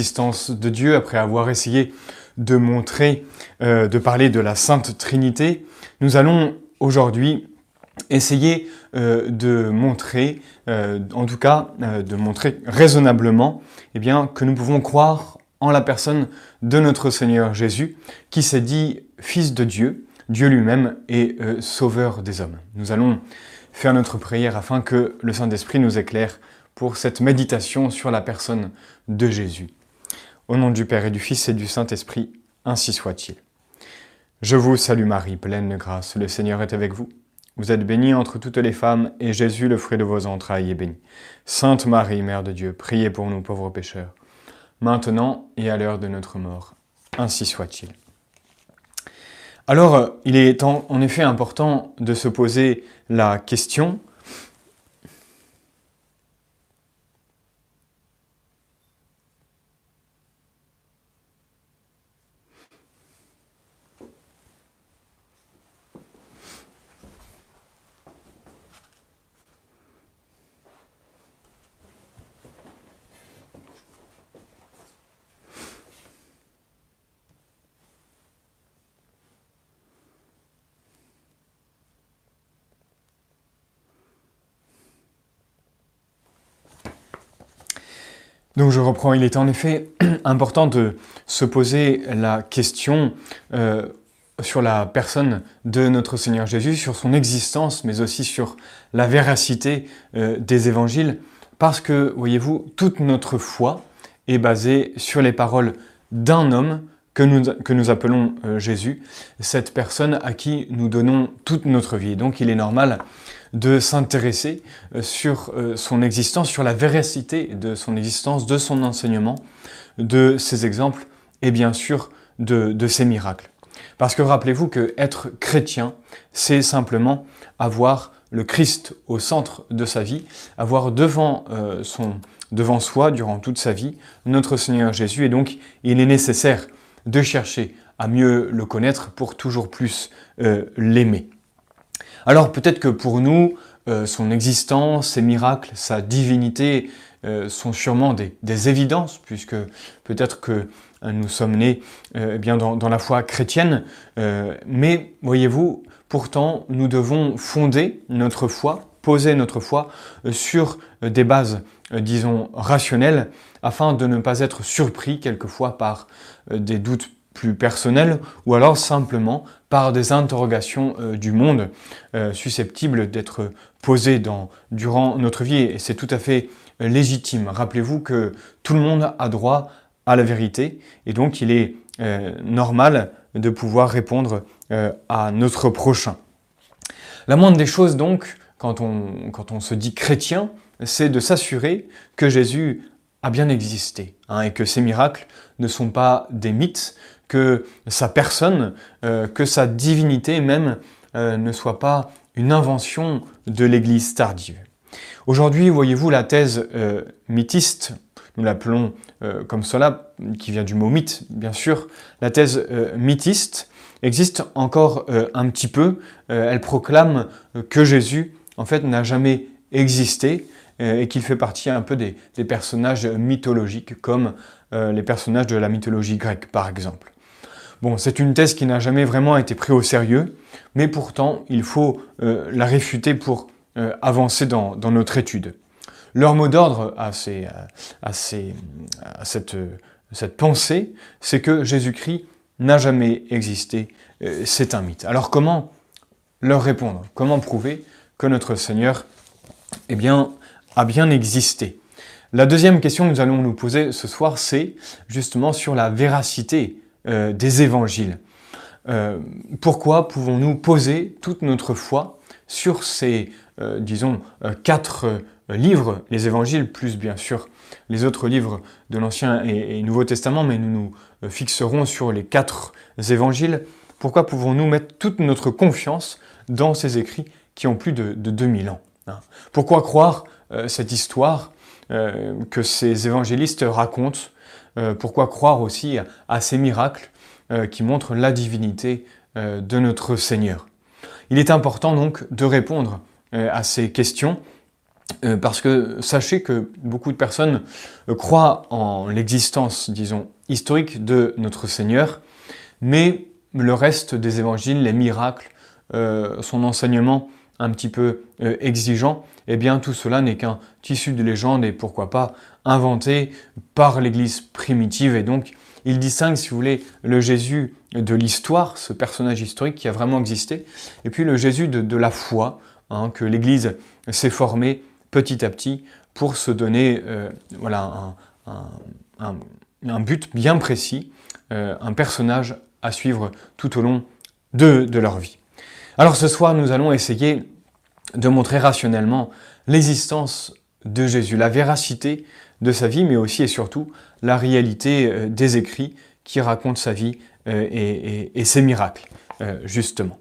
l'existence de Dieu, après avoir essayé de montrer, euh, de parler de la Sainte Trinité, nous allons aujourd'hui essayer euh, de montrer, euh, en tout cas de montrer raisonnablement, eh bien, que nous pouvons croire en la personne de notre Seigneur Jésus, qui s'est dit Fils de Dieu, Dieu lui-même et Sauveur des hommes. Nous allons faire notre prière afin que le Saint-Esprit nous éclaire pour cette méditation sur la personne de Jésus. Au nom du Père et du Fils et du Saint-Esprit, ainsi soit-il. Je vous salue Marie, pleine de grâce, le Seigneur est avec vous. Vous êtes bénie entre toutes les femmes, et Jésus, le fruit de vos entrailles, est béni. Sainte Marie, Mère de Dieu, priez pour nous pauvres pécheurs, maintenant et à l'heure de notre mort. Ainsi soit-il. Alors, il est en effet important de se poser la question, Donc je reprends, il est en effet important de se poser la question euh, sur la personne de notre Seigneur Jésus, sur son existence, mais aussi sur la véracité euh, des évangiles, parce que, voyez-vous, toute notre foi est basée sur les paroles d'un homme que nous, appelons euh, Jésus, cette personne à qui nous donnons toute notre vie. Donc il est normal de s'intéresser euh, sur euh, son existence, sur la véracité de son existence, de son enseignement, de ses exemples et bien sûr de, ses miracles. Parce que rappelez-vous que être chrétien, c'est simplement avoir le Christ au centre de sa vie, avoir devant, euh, son, devant soi, durant toute sa vie, notre Seigneur Jésus. Et donc, il est nécessaire de chercher à mieux le connaître pour toujours plus l'aimer. Alors peut-être que pour nous, euh, son existence, ses miracles, sa divinité euh, sont sûrement des, évidences, puisque peut-être que euh, nous sommes nés eh bien dans, la foi chrétienne, mais voyez-vous, pourtant nous devons fonder notre foi, poser notre foi sur des bases, disons, rationnelles, afin de ne pas être surpris quelquefois par des doutes plus personnel ou alors simplement par des interrogations euh, du monde euh, susceptibles d'être posées dans, durant notre vie et c'est tout à fait légitime. Rappelez-vous que tout le monde a droit à la vérité et donc il est euh, normal de pouvoir répondre à notre prochain. La moindre des choses donc, quand on, quand on se dit chrétien, c'est de s'assurer que Jésus a bien existé hein, et que ses miracles ne sont pas des mythes, que sa personne, euh, que sa divinité même euh, ne soit pas une invention de l'Église tardive. Aujourd'hui, voyez-vous, la thèse euh, mythiste, nous l'appelons comme cela, qui vient du mot mythe, bien sûr, la thèse mythiste existe encore un petit peu. elle proclame que Jésus, en fait, n'a jamais existé et qu'il fait partie un peu des personnages mythologiques, comme les personnages de la mythologie grecque, par exemple. Bon, c'est une thèse qui n'a jamais vraiment été prise au sérieux, mais pourtant, il faut euh, la réfuter pour euh, avancer dans, notre étude. Leur mot d'ordre à, à, cette, pensée, c'est que Jésus-Christ n'a jamais existé, euh, c'est un mythe. Alors comment leur répondre? Comment prouver que notre Seigneur eh bien, a bien existé? La deuxième question que nous allons nous poser ce soir, c'est justement sur la véracité euh, des évangiles. Euh, pourquoi pouvons-nous poser toute notre foi sur ces, euh, disons, quatre livres, les évangiles, plus bien sûr les autres livres de l'Ancien et, Nouveau Testament, mais nous nous fixerons sur les quatre évangiles. Pourquoi pouvons-nous mettre toute notre confiance dans ces écrits qui ont plus de, de 2000 ans hein? Pourquoi croire cette histoire que ces évangélistes racontent pourquoi croire aussi à, ces miracles euh, qui montrent la divinité euh, de notre Seigneur. Il est important donc de répondre à ces questions parce que sachez que beaucoup de personnes croient en l'existence, disons, historique de notre Seigneur, mais le reste des évangiles, les miracles, son enseignement un petit peu exigeant, eh bien tout cela n'est qu'un tissu de légende et pourquoi pas inventé par l'Église primitive. Et donc il distingue, si vous voulez, le Jésus de l'histoire, ce personnage historique qui a vraiment existé, et puis le Jésus de, la foi, hein, que l'Église s'est formée petit à petit pour se donner euh, voilà, un, but bien précis, euh, un personnage à suivre tout au long de, de leur vie. Alors ce soir, nous allons essayer de montrer rationnellement l'existence de Jésus, la véracité de sa vie, mais aussi et surtout la réalité euh, des écrits qui racontent sa vie euh, et, ses miracles, euh, justement.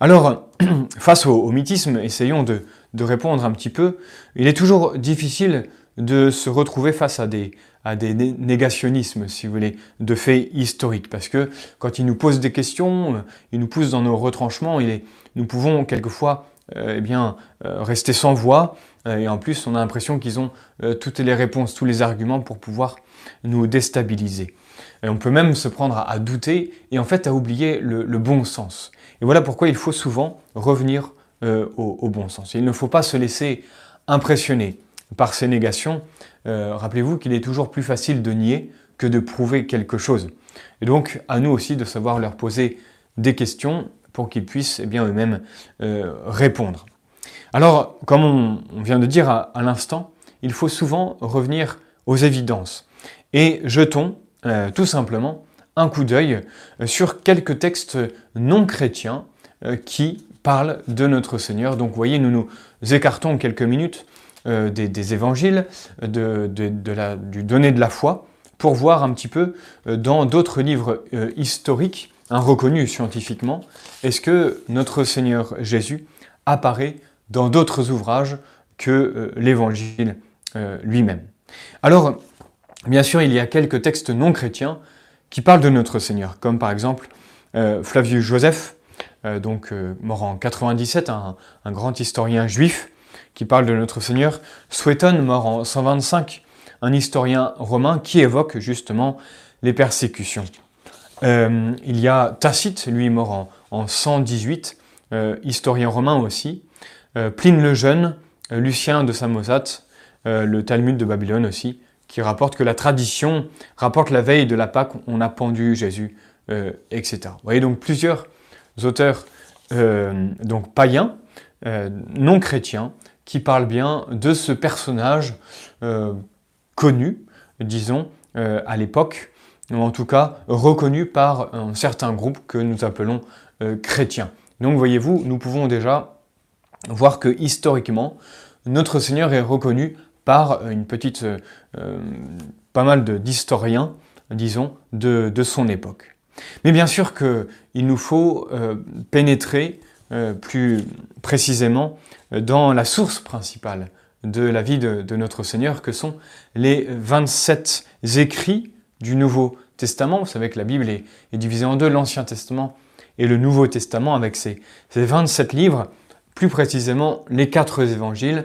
Alors, face au, mythisme, essayons de, répondre un petit peu. Il est toujours difficile de se retrouver face à des, à des négationnismes, si vous voulez, de faits historiques, parce que quand ils nous posent des questions, ils nous poussent dans nos retranchements, il nous pouvons quelquefois eh bien, rester sans voix, et en plus on a l'impression qu'ils ont toutes les réponses, tous les arguments pour pouvoir nous déstabiliser. Et on peut même se prendre à, douter et en fait à oublier le, bon sens. Et voilà pourquoi il faut souvent revenir euh, au, bon sens. il ne faut pas se laisser impressionner par ces négations. Euh, rappelez-vous qu'il est toujours plus facile de nier que de prouver quelque chose. Et donc à nous aussi de savoir leur poser des questions pour qu'ils puissent eh bien eux-mêmes euh, répondre. Alors, comme on, vient de dire à l'instant, il faut souvent revenir aux évidences et jetons euh, tout simplement un coup d'œil euh, sur quelques textes non chrétiens euh, qui parlent de notre Seigneur. Donc vous voyez, nous nous écartons quelques minutes des, évangiles, du donné de la foi, pour voir un petit peu dans d'autres livres historiques, hein, reconnus scientifiquement, est-ce que notre Seigneur Jésus apparaît dans d'autres ouvrages que l'évangile lui-même. Alors, Bien sûr, il y a quelques textes non chrétiens qui parlent de notre Seigneur, comme par exemple euh, Flavius Joseph, euh, donc euh, mort en 97, un, grand historien juif qui parle de notre Seigneur, Suétone, mort en 125, un historien romain qui évoque justement les persécutions. il y a Tacite, lui mort en 118, historien romain aussi, Pline le Jeune, Lucien de Samosate, le Talmud de Babylone aussi, qui rapporte que la tradition rapporte la veille de la Pâque, on a pendu Jésus, euh, etc. Vous voyez donc plusieurs auteurs euh, donc païens, euh, non chrétiens, qui parlent bien de ce personnage connu, disons, à l'époque, ou en tout cas reconnu par un certain groupe que nous appelons chrétiens. Donc voyez-vous, nous pouvons déjà voir que historiquement, notre Seigneur est reconnu par une petite, euh, pas mal d'historiens, disons, de, son époque. Mais bien sûr qu'il nous faut euh, pénétrer euh, plus précisément dans la source principale de la vie de, notre Seigneur, que sont les 27 écrits du Nouveau Testament. Vous savez que la Bible est, divisée en deux, l'Ancien Testament et le Nouveau Testament, avec ces 27 livres, plus précisément les quatre évangiles,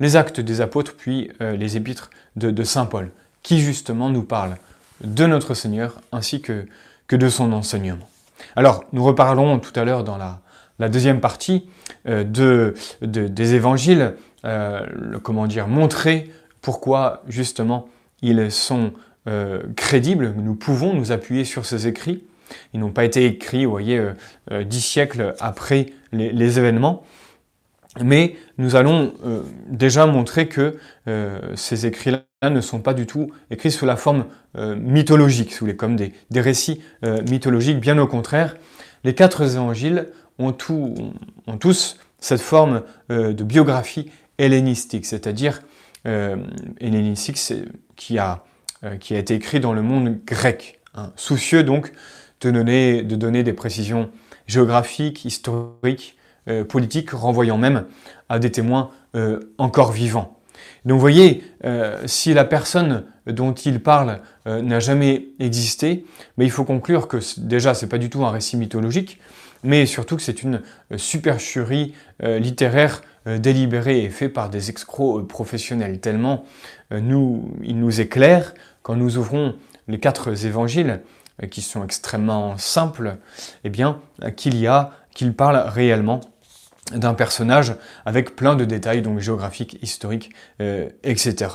les actes des apôtres, puis euh, les épîtres de, Saint Paul, qui justement nous parlent de notre Seigneur ainsi que, de son enseignement. Alors, nous reparlerons tout à l'heure dans la, deuxième partie euh, de, des évangiles, euh, comment dire, montrer pourquoi justement ils sont crédibles, nous pouvons nous appuyer sur ces écrits. Ils n'ont pas été écrits, vous voyez, dix siècles après les événements, mais nous allons euh, déjà montrer que euh, ces écrits-là ne sont pas du tout écrits sous la forme euh, mythologique, sous les, comme des, récits mythologiques. Bien au contraire, les quatre évangiles ont, ont tous cette forme de biographie hellénistique, c'est-à-dire hellénistique qui a, qui a été écrit dans le monde grec, hein. soucieux donc de donner, de donner des précisions géographiques, historiques, euh, politique, renvoyant même à des témoins euh, encore vivants. Donc vous voyez, euh, si la personne dont il parle n'a jamais existé, mais il faut conclure que déjà c'est pas du tout un récit mythologique, mais surtout que c'est une supercherie littéraire délibéré et fait par des escrocs professionnels. Tellement nous, il nous est clair, quand nous ouvrons les quatre évangiles, qui sont extrêmement simples, eh bien, qu'il y a, qu'il parle réellement d'un personnage avec plein de détails, donc géographiques, historiques, etc.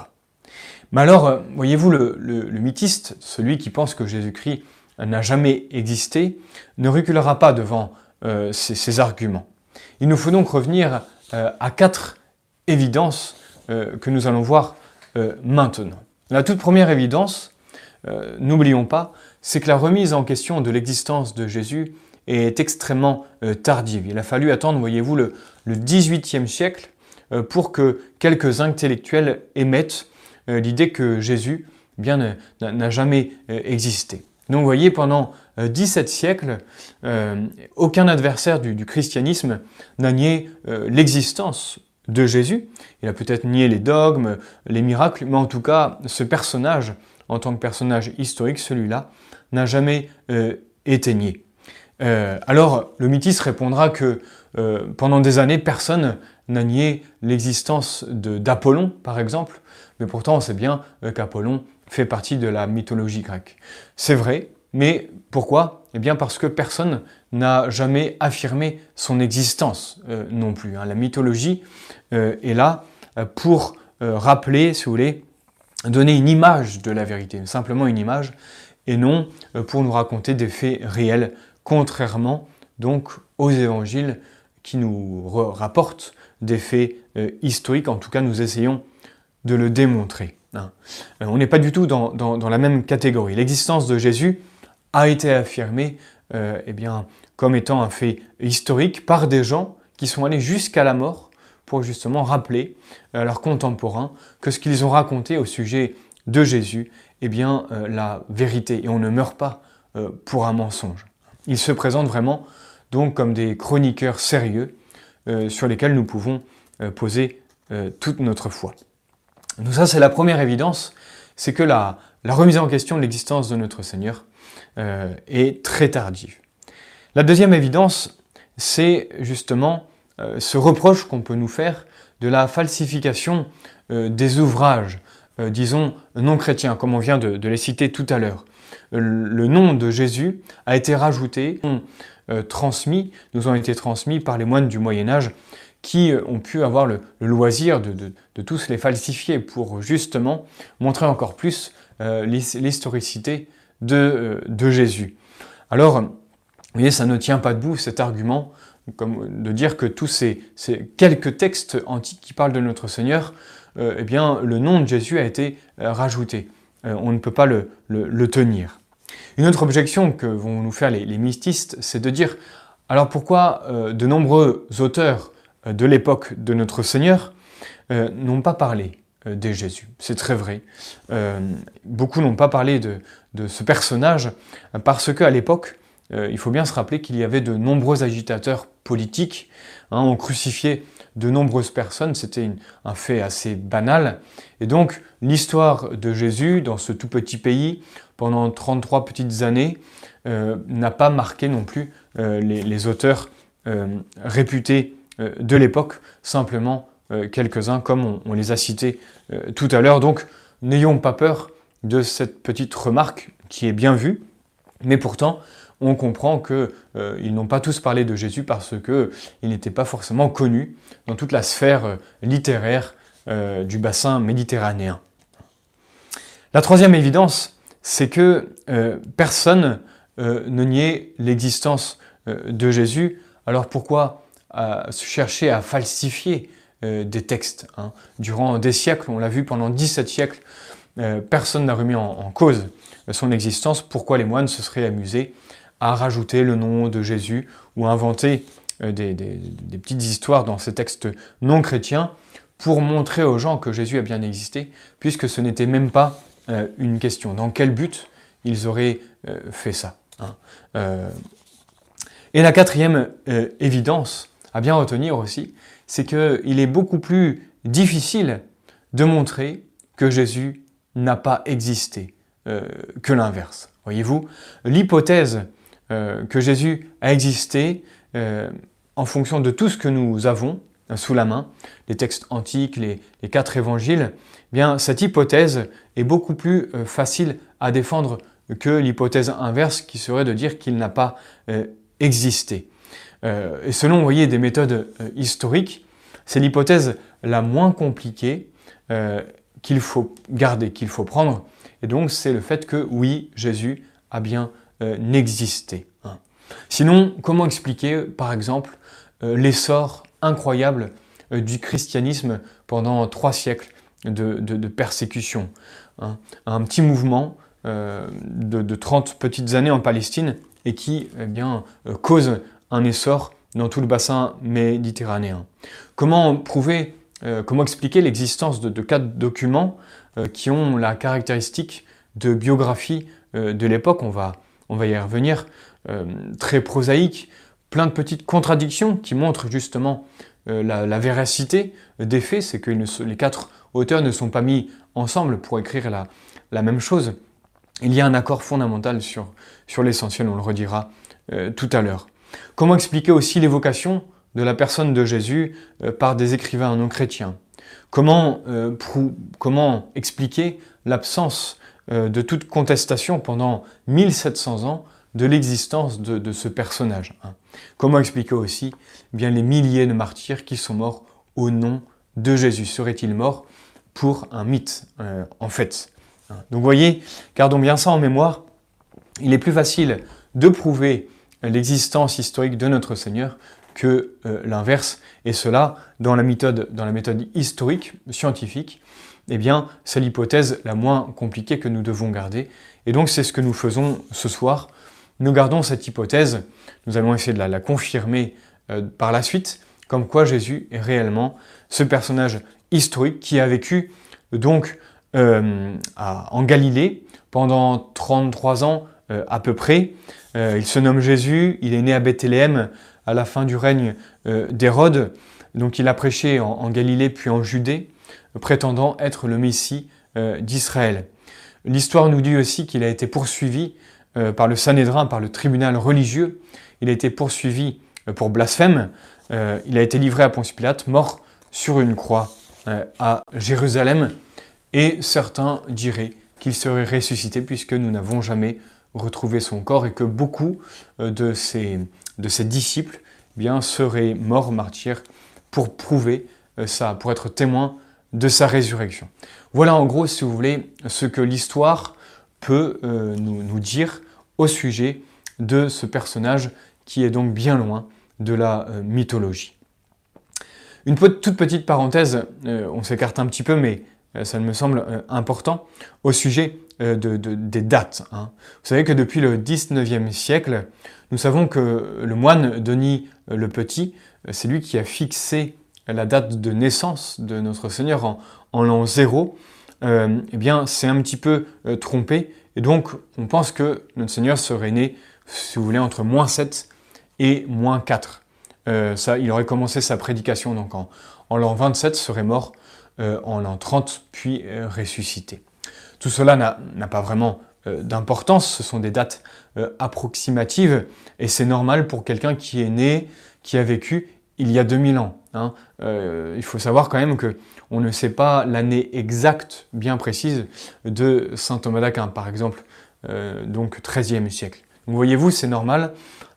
Mais alors, voyez-vous, le, mythiste, celui qui pense que Jésus-Christ n'a jamais existé, ne reculera pas devant euh, ces, arguments. Il nous faut donc revenir euh, à quatre évidences euh, que nous allons voir maintenant. La toute première évidence, n'oublions pas, c'est que la remise en question de l'existence de Jésus est extrêmement tardive. Il a fallu attendre, voyez-vous, le, le 18e siècle pour que quelques intellectuels émettent l'idée que Jésus eh bien n'a jamais existé. Donc vous voyez, pendant 17 euh, siècles, euh, aucun adversaire du, christianisme n'a nié euh, l'existence de Jésus. Il a peut-être nié les dogmes, les miracles, mais en tout cas, ce personnage, en tant que personnage historique, celui-là, n'a jamais été nié. Alors, le mythiste répondra que pendant des années, personne n'a nié l'existence d'Apollon, par exemple, mais pourtant on sait bien qu'Apollon fait partie de la mythologie grecque. C'est vrai, mais pourquoi? Eh bien parce que personne n'a jamais affirmé son existence euh, non plus. Hein. La mythologie euh, est là euh, pour rappeler, si vous voulez, donner une image de la vérité, simplement une image, et non pour nous raconter des faits réels, contrairement donc aux évangiles qui nous rapportent des faits historiques, en tout cas nous essayons de le démontrer. Hein. Euh, on n'est pas du tout dans, la même catégorie. L'existence de Jésus a été affirmée euh, eh comme étant un fait historique par des gens qui sont allés jusqu'à la mort pour justement rappeler à leurs contemporains que ce qu'ils ont raconté au sujet de Jésus est eh bien, euh, la vérité. Et on ne meurt pas pour un mensonge. Ils se présentent vraiment donc comme des chroniqueurs sérieux sur lesquels nous pouvons poser toute notre foi. Donc ça, c'est la première évidence, c'est que la, remise en question de l'existence de notre Seigneur euh, est très tardive. La deuxième évidence, c'est justement euh, ce reproche qu'on peut nous faire de la falsification euh, des ouvrages, disons, non chrétiens, comme on vient de, les citer tout à l'heure. Le nom de Jésus a été rajouté, transmis, nous ont été transmis par les moines du Moyen Âge qui ont pu avoir le, loisir de, tous les falsifier pour justement montrer encore plus euh, l'historicité euh, de, Jésus. Alors, vous voyez, ça ne tient pas debout cet argument de dire que tous ces, quelques textes antiques qui parlent de notre Seigneur, euh, eh bien, le nom de Jésus a été rajouté. on ne peut pas le, tenir. Une autre objection que vont nous faire les, les c'est de dire alors pourquoi de nombreux auteurs euh, de l'époque de notre Seigneur euh, n'ont pas parlé euh, de Jésus? C'est très vrai. beaucoup n'ont pas parlé de, ce personnage parce qu'à l'époque, il faut bien se rappeler qu'il y avait de nombreux agitateurs politiques. Hein, on crucifiait de nombreuses personnes, c'était un fait assez banal. Et donc l'histoire de Jésus dans ce tout petit pays, pendant 33 petites années, n'a pas marqué non plus les, auteurs réputés euh, de l'époque, simplement euh, quelques-uns comme on, les a cités euh, tout à l'heure. Donc n'ayons pas peur de cette petite remarque qui est bien vue, mais pourtant on comprend qu'ils n'ont pas tous parlé de Jésus parce qu'il n'était pas forcément connu dans toute la sphère littéraire du bassin méditerranéen. La troisième évidence, c'est que personne ne niait l'existence de Jésus. Alors pourquoi chercher à falsifier euh, des textes. Hein? Durant des siècles, on l'a vu pendant 17 siècles, euh, personne n'a remis en, cause son existence. Pourquoi les moines se seraient amusés à rajouter le nom de Jésus ou à inventer euh, des, petites histoires dans ces textes non chrétiens pour montrer aux gens que Jésus a bien existé, puisque ce n'était même pas une question. Dans quel but ils auraient fait ça hein? Et la quatrième évidence, à bien retenir aussi, c'est qu'il est beaucoup plus difficile de montrer que Jésus n'a pas existé euh, que l'inverse. Voyez-vous, l'hypothèse euh, que Jésus a existé euh, en fonction de tout ce que nous avons sous la main, les textes antiques, les, quatre évangiles, eh bien cette hypothèse est beaucoup plus facile à défendre que l'hypothèse inverse qui serait de dire qu'il n'a pas existé. et selon, des méthodes historiques, c'est l'hypothèse la moins compliquée qu'il faut garder, qu'il faut prendre. Et donc c'est le fait que oui, Jésus a bien existé. Hein. Sinon, comment expliquer, par exemple, euh, l'essor incroyable euh, du christianisme pendant trois siècles de, persécution hein. Un petit mouvement euh, de, 30 petites années en Palestine et qui eh bien, cause un essor dans tout le bassin méditerranéen. Comment prouver, comment expliquer l'existence de, quatre documents qui ont la caractéristique de biographie de l'époque? On va, on va y revenir. Euh, très prosaïque, plein de petites contradictions qui montrent justement euh, la, véracité des faits, c'est que les quatre auteurs ne sont pas mis ensemble pour écrire la, même chose. Il y a un accord fondamental sur, l'essentiel, on le redira euh, tout à l'heure. Comment expliquer aussi l'évocation de la personne de Jésus par des écrivains non chrétiens? Comment, comment expliquer l'absence de toute contestation pendant 1700 ans de l'existence de, ce personnage. Hein. Comment expliquer aussi eh bien les milliers de martyrs qui sont morts au nom de Jésus? Serait-il mort pour un mythe, euh, en fait hein? Donc vous voyez, gardons bien ça en mémoire, il est plus facile de prouver l'existence historique de notre Seigneur que euh, l'inverse, et cela dans la méthode, dans la méthode historique, scientifique, eh bien, c'est l'hypothèse la moins compliquée que nous devons garder. Et donc, c'est ce que nous faisons ce soir nous gardons cette hypothèse, nous allons essayer de la, confirmer euh, par la suite, comme quoi Jésus est réellement ce personnage historique qui a vécu donc euh, en Galilée pendant 33 ans euh, à peu près. il se nomme Jésus, il est né à Bethléem à la fin du règne d'Hérode, donc il a prêché en, Galilée puis en Judée, prétendant être le Messie d'Israël. L'histoire nous dit aussi qu'il a été poursuivi euh, par le Sanhédrin, par le tribunal religieux. Il a été poursuivi euh, pour blasphème. Euh, il a été livré à Ponce Pilate, mort sur une croix à Jérusalem. Et certains diraient qu'il serait ressuscité puisque nous n'avons jamais retrouvé son corps et que beaucoup de ses, disciples eh bien, seraient morts martyrs pour prouver ça, pour être témoins de sa résurrection. Voilà en gros, si vous voulez, ce que l'histoire peut euh, nous, dire au sujet de ce personnage qui est donc bien loin de la euh, mythologie. Une toute petite parenthèse, euh, on s'écarte un petit peu, mais ça me semble important, au sujet des dates. Hein. Vous savez que depuis le 19e siècle, nous savons que le moine Denis le Petit, c'est lui qui a fixé la date de naissance de notre Seigneur en, en l'an 0, euh, eh bien, c'est un petit peu euh, trompé. Et donc, on pense que notre Seigneur serait né, si vous voulez, entre moins 7 et moins 4. Euh, ça, il aurait commencé sa prédication donc en, l'an 27, serait mort en l'an 30, puis ressuscité. Tout cela n'a pas vraiment d'importance, ce sont des dates approximatives, et c'est normal pour quelqu'un qui est né, qui a vécu il y a 2000 ans. Hein. il faut savoir quand même que on ne sait pas l'année exacte, bien précise, de saint Thomas d'Aquin, par exemple, euh, donc 13e siècle. Donc voyez-vous, c'est normal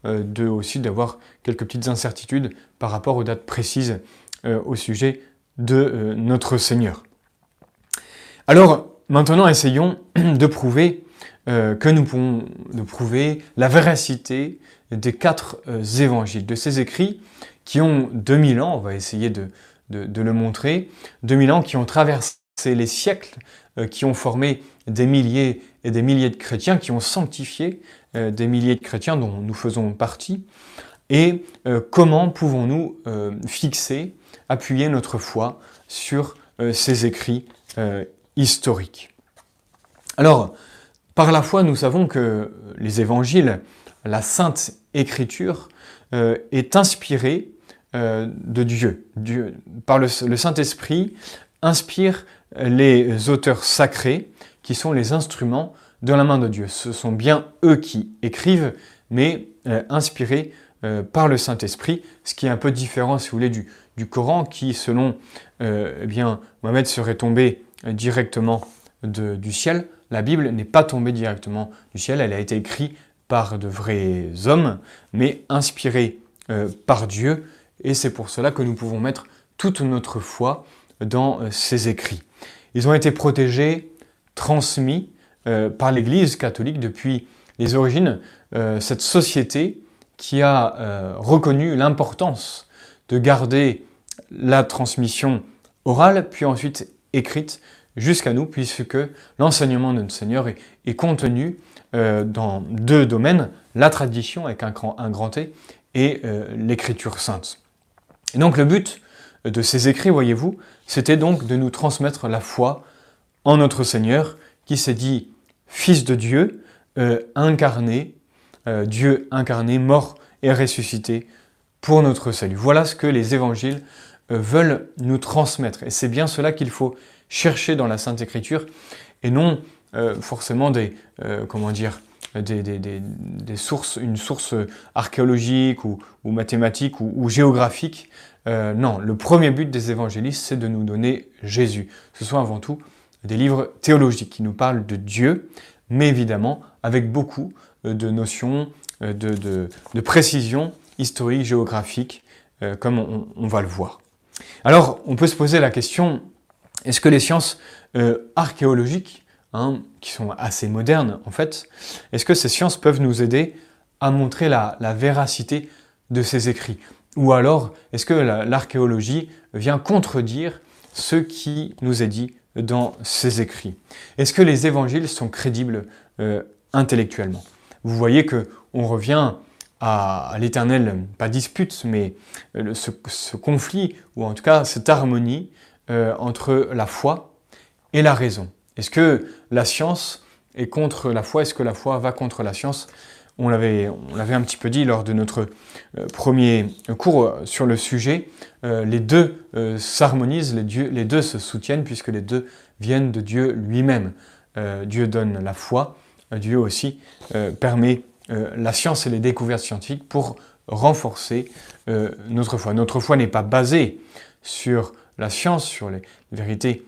euh, de, aussi d'avoir quelques petites incertitudes par rapport aux dates précises euh, au sujet de notre Seigneur. Alors, maintenant, essayons de prouver que nous pouvons de prouver la véracité des quatre évangiles, de ces écrits qui ont 2000 ans, on va essayer de, le montrer. 2000 ans qui ont traversé les siècles, euh, qui ont formé des milliers et des milliers de chrétiens, qui ont sanctifié euh, des milliers de chrétiens dont nous faisons partie. Et euh, comment pouvons-nous fixer, appuyer notre foi sur ces écrits historiques? Alors, par la foi, nous savons que les évangiles, la sainte écriture, est inspirée euh, de Dieu. Dieu par le, Saint-Esprit, inspire les auteurs sacrés qui sont les instruments de la main de Dieu. Ce sont bien eux qui écrivent, mais euh, inspirés euh, par le Saint-Esprit, ce qui est un peu différent, si vous voulez, du, du Coran qui, selon eh bien, Mohamed, serait tombé directement du ciel. La Bible n'est pas tombée directement du ciel, elle a été écrite par de vrais hommes, mais inspirée par Dieu, et c'est pour cela que nous pouvons mettre toute notre foi dans ces écrits. Ils ont été protégés, transmis par l'Église catholique depuis les origines, cette société qui a euh, reconnu l'importance de garder la transmission orale, puis ensuite écrite jusqu'à nous, puisque l'enseignement de notre Seigneur est, contenu euh, dans deux domaines, la tradition avec un grand, un grand T et euh, l'écriture sainte. Et donc le but de ces écrits, voyez-vous, c'était donc de nous transmettre la foi en notre Seigneur, qui s'est dit Fils de Dieu, incarné, euh, Dieu incarné, mort et ressuscité pour notre salut. Voilà ce que les évangiles euh, veulent nous transmettre. Et c'est bien cela qu'il faut chercher dans la Sainte Écriture et non euh, forcément des, comment dire, des, sources, une source archéologique ou, mathématique ou, géographique. non, le premier but des évangélistes, c'est de nous donner Jésus. Ce sont avant tout des livres théologiques qui nous parlent de Dieu, mais évidemment avec beaucoup euh, de notions euh, de, précision historique, géographique, euh, comme on, va le voir. Alors, on peut se poser la question, est-ce que les sciences archéologiques, hein, qui sont assez modernes en fait, est-ce que ces sciences peuvent nous aider à montrer la, véracité de ces écrits? Ou alors, est-ce que l'archéologie vient contredire ce qui nous est dit dans ces écrits? Est-ce que les évangiles sont crédibles intellectuellement? Vous voyez que on revient à, l'éternel, pas dispute, mais euh, ce, conflit, ou en tout cas cette harmonie euh, entre la foi et la raison. Est-ce que la science est contre la foi? Est-ce que la foi va contre la science? On l'avait, un petit peu dit lors de notre euh, premier cours sur le sujet. les deux s'harmonisent, les, deux se soutiennent puisque les deux viennent de Dieu lui-même. Dieu donne la foi Dieu aussi euh, permet euh, la science et les découvertes scientifiques pour renforcer euh, notre foi. Notre foi n'est pas basée sur la science, sur les vérités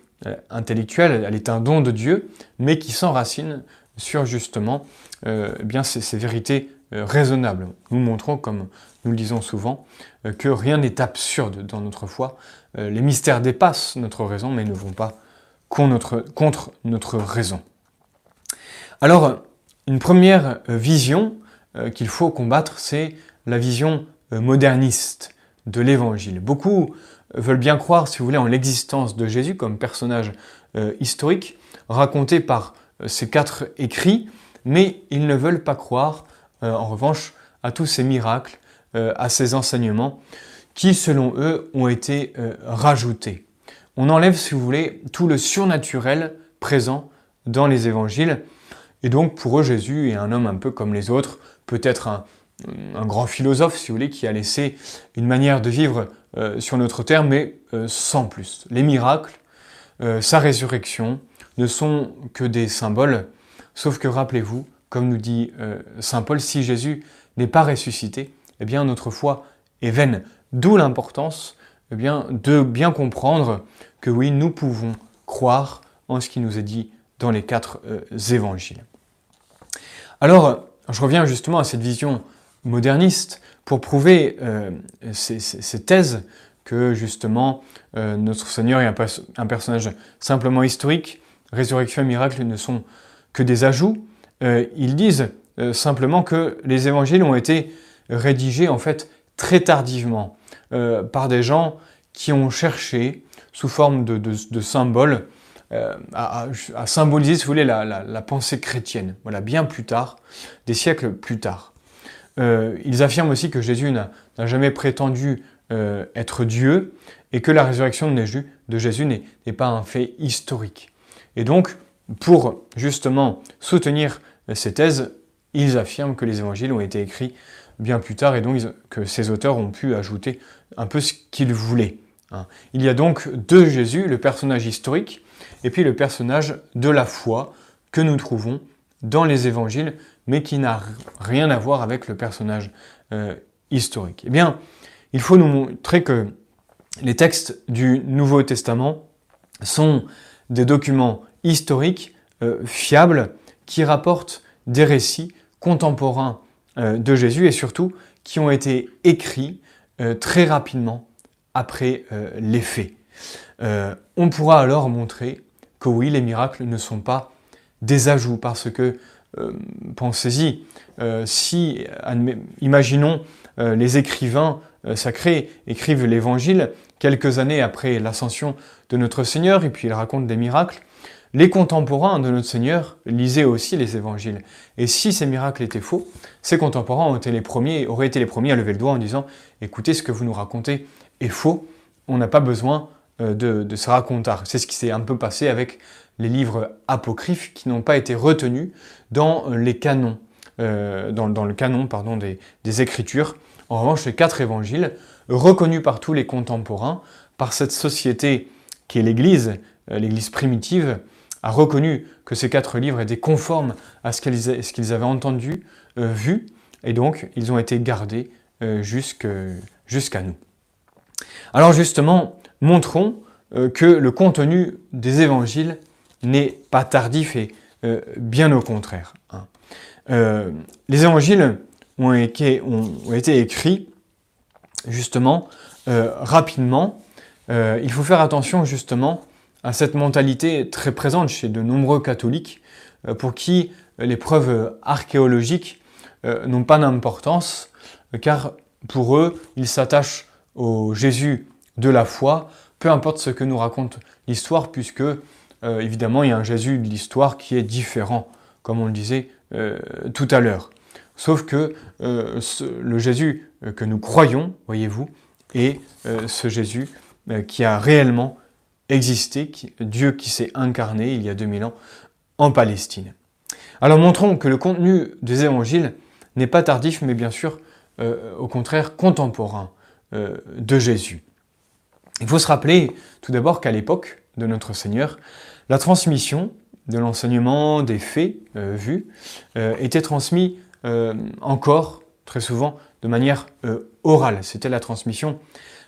intellectuelles, elle est un don de Dieu, mais qui s'enracine sur justement eh bien ces, vérités raisonnables. Nous montrons, comme nous le disons souvent, que rien n'est absurde dans notre foi. les mystères dépassent notre raison, mais ne vont pas contre notre raison. Alors, une première euh, vision euh, qu'il faut combattre, c'est la vision euh, moderniste de l'Évangile. Beaucoup veulent bien croire, si vous voulez, en l'existence de Jésus comme personnage historique, raconté par ces quatre écrits, mais ils ne veulent pas croire, en revanche, à tous ces miracles, à ces enseignements, qui, selon eux, ont été rajoutés. On enlève, si vous voulez, tout le surnaturel présent dans les évangiles, et donc pour eux, Jésus est un homme un peu comme les autres, peut-être un, grand philosophe, si vous voulez, qui a laissé une manière de vivre euh, sur notre terre, mais euh, sans plus. Les miracles, euh, sa résurrection, ne sont que des symboles, sauf que rappelez-vous, comme nous dit Saint Paul, si Jésus n'est pas ressuscité, eh bien notre foi est vaine. D'où l'importance eh bien, de bien comprendre que oui, nous pouvons croire en ce qui nous est dit dans les quatre évangiles. Alors, je reviens justement à cette vision moderniste pour prouver euh, ces, thèses que justement euh, notre Seigneur est un, personnage simplement historique, résurrection et miracle ne sont que des ajouts. ils disent simplement que les évangiles ont été rédigés en fait très tardivement par des gens qui ont cherché sous forme de symboles euh, à, symboliser, si vous voulez, la, pensée chrétienne. Voilà, bien plus tard, des siècles plus tard. Euh, ils affirment aussi que Jésus n'a jamais prétendu euh, être Dieu et que la résurrection de Jésus n'est pas un fait historique. Et donc, pour justement soutenir ces thèses, ils affirment que les évangiles ont été écrits bien plus tard et donc que ces auteurs ont pu ajouter un peu ce qu'ils voulaient. Hein. Il y a donc deux Jésus, le personnage historique et puis le personnage de la foi que nous trouvons dans les évangiles, mais qui n'a rien à voir avec le personnage euh, historique. Eh bien, il faut nous montrer que les textes du Nouveau Testament sont des documents historiques euh, fiables qui rapportent des récits contemporains euh, de Jésus et surtout qui ont été écrits très rapidement après les faits. on pourra alors montrer que oui, les miracles ne sont pas des ajouts parce que, pensez-y, si, imaginons, les écrivains sacrés écrivent l'évangile quelques années après l'ascension de notre Seigneur, et puis il raconte des miracles. Les contemporains de notre Seigneur lisaient aussi les évangiles. Et si ces miracles étaient faux, ces contemporains ont été les premiers, auraient été les premiers à lever le doigt en disant Écoutez, ce que vous nous racontez est faux, on n'a pas besoin euh, de, de ce raconteur. C'est ce qui s'est un peu passé avec les livres apocryphes qui n'ont pas été retenus dans les canons, euh, dans, le canon des, Écritures. En revanche, les quatre évangiles, reconnus par tous les contemporains, par cette société qui est l'Église, euh, l'Église primitive, a reconnu que ces quatre livres étaient conformes à ce qu'ils avaient entendu, euh, vu, et donc ils ont été gardés euh, jusqu'à nous. Alors justement, montrons que le contenu des évangiles n'est pas tardif et bien au contraire. Hein. les évangiles ont été, écrits justement rapidement euh, il faut faire attention justement à cette mentalité très présente chez de nombreux catholiques euh, pour qui les preuves archéologiques euh, n'ont pas d'importance car pour eux, ils s'attachent au Jésus de la foi, peu importe ce que nous raconte l'histoire, puisque évidemment il y a un Jésus de l'histoire qui est différent, comme on le disait tout à l'heure. Sauf que le Jésus que nous croyons, voyez-vous, est ce Jésus euh, qui a réellement existé, Dieu qui s'est incarné il y a 2000 ans en Palestine. Alors montrons que le contenu des évangiles n'est pas tardif, mais bien sûr, euh, au contraire, contemporain euh, de Jésus. Il faut se rappeler tout d'abord qu'à l'époque de notre Seigneur, la transmission de l'enseignement des faits vus était transmise encore très souvent de manière orale. C'était la transmission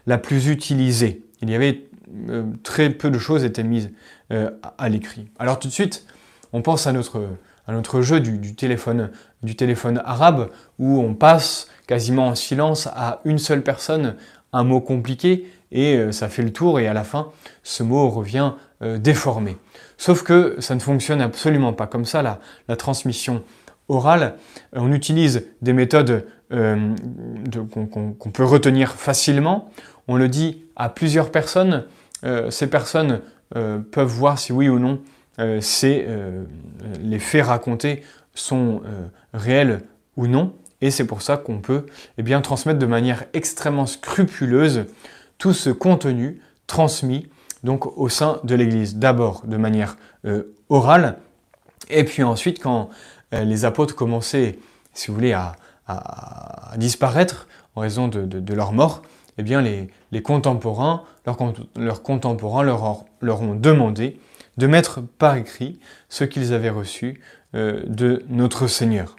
la plus utilisée il y avait euh, très peu de choses étaient mises euh, à, l'écrit. Alors tout de suite, on pense à notre, jeu du, téléphone, arabe où on passe quasiment en silence à une seule personne un mot compliqué et euh, ça fait le tour et à la fin, ce mot revient déformé. Sauf que ça ne fonctionne absolument pas comme ça, la, transmission orale. On utilise des méthodes qu'on peut retenir facilement on le dit à plusieurs personnes, euh, ces personnes euh, peuvent voir si oui ou non euh, les faits racontés sont réels ou non, et c'est pour ça qu'on peut eh bien, transmettre de manière extrêmement scrupuleuse tout ce contenu transmis donc au sein de l'Église. D'abord de manière orale, et puis ensuite quand les apôtres commençaient, si vous voulez, à, disparaître en raison de leur mort, eh bien les, contemporains, leurs, contemporains leur, ont demandé de mettre par écrit ce qu'ils avaient reçu euh, de notre Seigneur.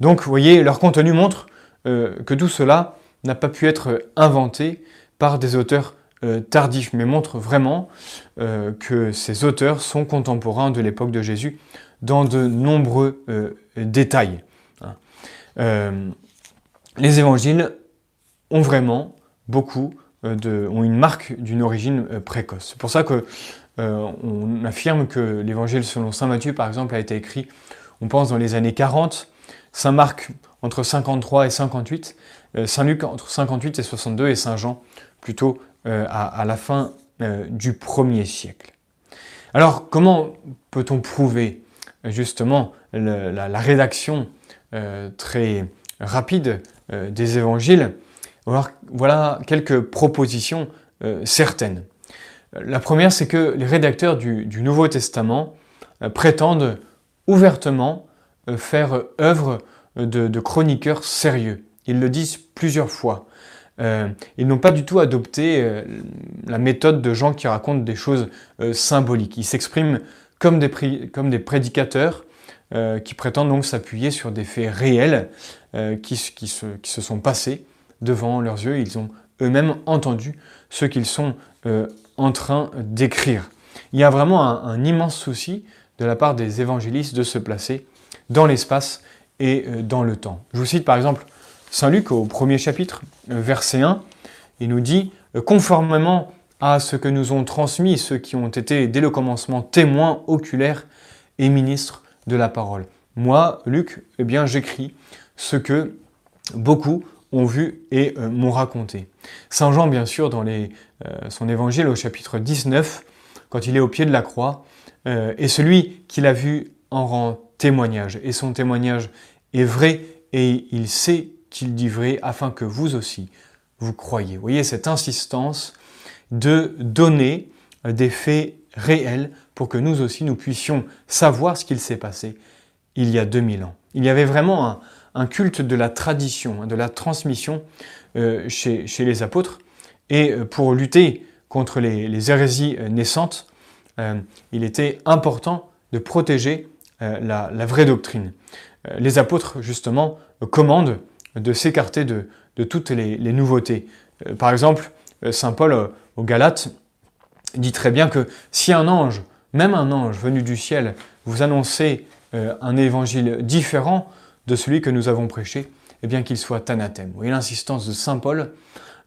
Donc, vous voyez, leur contenu montre euh, que tout cela n'a pas pu être inventé par des auteurs euh, tardifs, mais montre vraiment que ces auteurs sont contemporains de l'époque de Jésus dans de nombreux détails. Hein. les évangiles ont vraiment beaucoup euh, ont une marque d'une origine euh, précoce. C'est pour ça que euh, on affirme que l'évangile selon saint Matthieu, par exemple, a été écrit, on pense, dans les années 40, saint Marc entre 53 et 58, saint Luc entre 58 et 62 et saint Jean plutôt à, la fin du premier siècle. Alors, comment peut-on prouver justement la, rédaction très rapide des évangiles? Voilà quelques propositions euh, certaines. La première, c'est que les rédacteurs du, Nouveau Testament euh, prétendent ouvertement euh, faire œuvre de, chroniqueurs sérieux. Ils le disent plusieurs fois. Ils n'ont pas du tout adopté la méthode de gens qui racontent des choses symboliques. Ils s'expriment comme des, comme des prédicateurs qui prétendent donc s'appuyer sur des faits réels qui, qui, se, qui, se, sont passés devant leurs yeux, ils ont eux-mêmes entendu ce qu'ils sont en train d'écrire. Il y a vraiment un, immense souci de la part des évangélistes de se placer dans l'espace et dans le temps. Je vous cite par exemple Saint Luc au premier chapitre, verset 1, il nous dit, conformément à ce que nous ont transmis ceux qui ont été dès le commencement témoins oculaires et ministres de la parole. Moi, Luc, eh bien, j'écris ce que beaucoup ont vu et euh, m'ont raconté. Saint Jean, bien sûr, dans euh, son évangile au chapitre 19, quand il est au pied de la croix, euh, est celui qui l'a vu en rend témoignage. Et son témoignage est vrai et il sait qu'il dit vrai afin que vous aussi, vous croyez. Vous voyez cette insistance de donner des faits réels pour que nous aussi nous puissions savoir ce qu'il s'est passé il y a 2000 ans. Il y avait vraiment un, culte de la tradition, hein, de la transmission euh, chez, les apôtres. Et euh, pour lutter contre les, hérésies euh, naissantes, il était important de protéger la, vraie doctrine. les apôtres, justement, commandent de s'écarter de, toutes les, nouveautés. par exemple, Saint Paul aux Galates dit très bien que si un ange, même un ange venu du ciel, vous annonçait euh, un évangile différent de celui que nous avons prêché, eh bien qu'il soit anathème. Vous voyez l'insistance de Saint Paul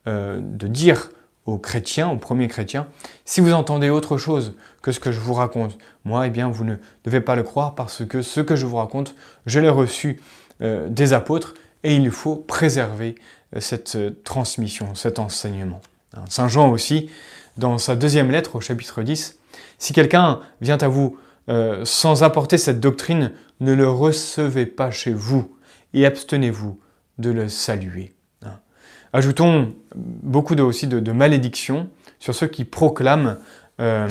euh, de dire aux chrétiens, aux premiers chrétiens, si vous entendez autre chose que ce que je vous raconte, moi, eh bien, vous ne devez pas le croire parce que ce que je vous raconte, je l'ai reçu euh, des apôtres et il faut préserver cette transmission, cet enseignement. Saint Jean aussi, dans sa deuxième lettre au chapitre 10, si quelqu'un vient à vous euh, sans apporter cette doctrine, ne le recevez pas chez vous et abstenez-vous de le saluer. Hein. Ajoutons beaucoup aussi de, malédictions sur ceux qui proclament euh,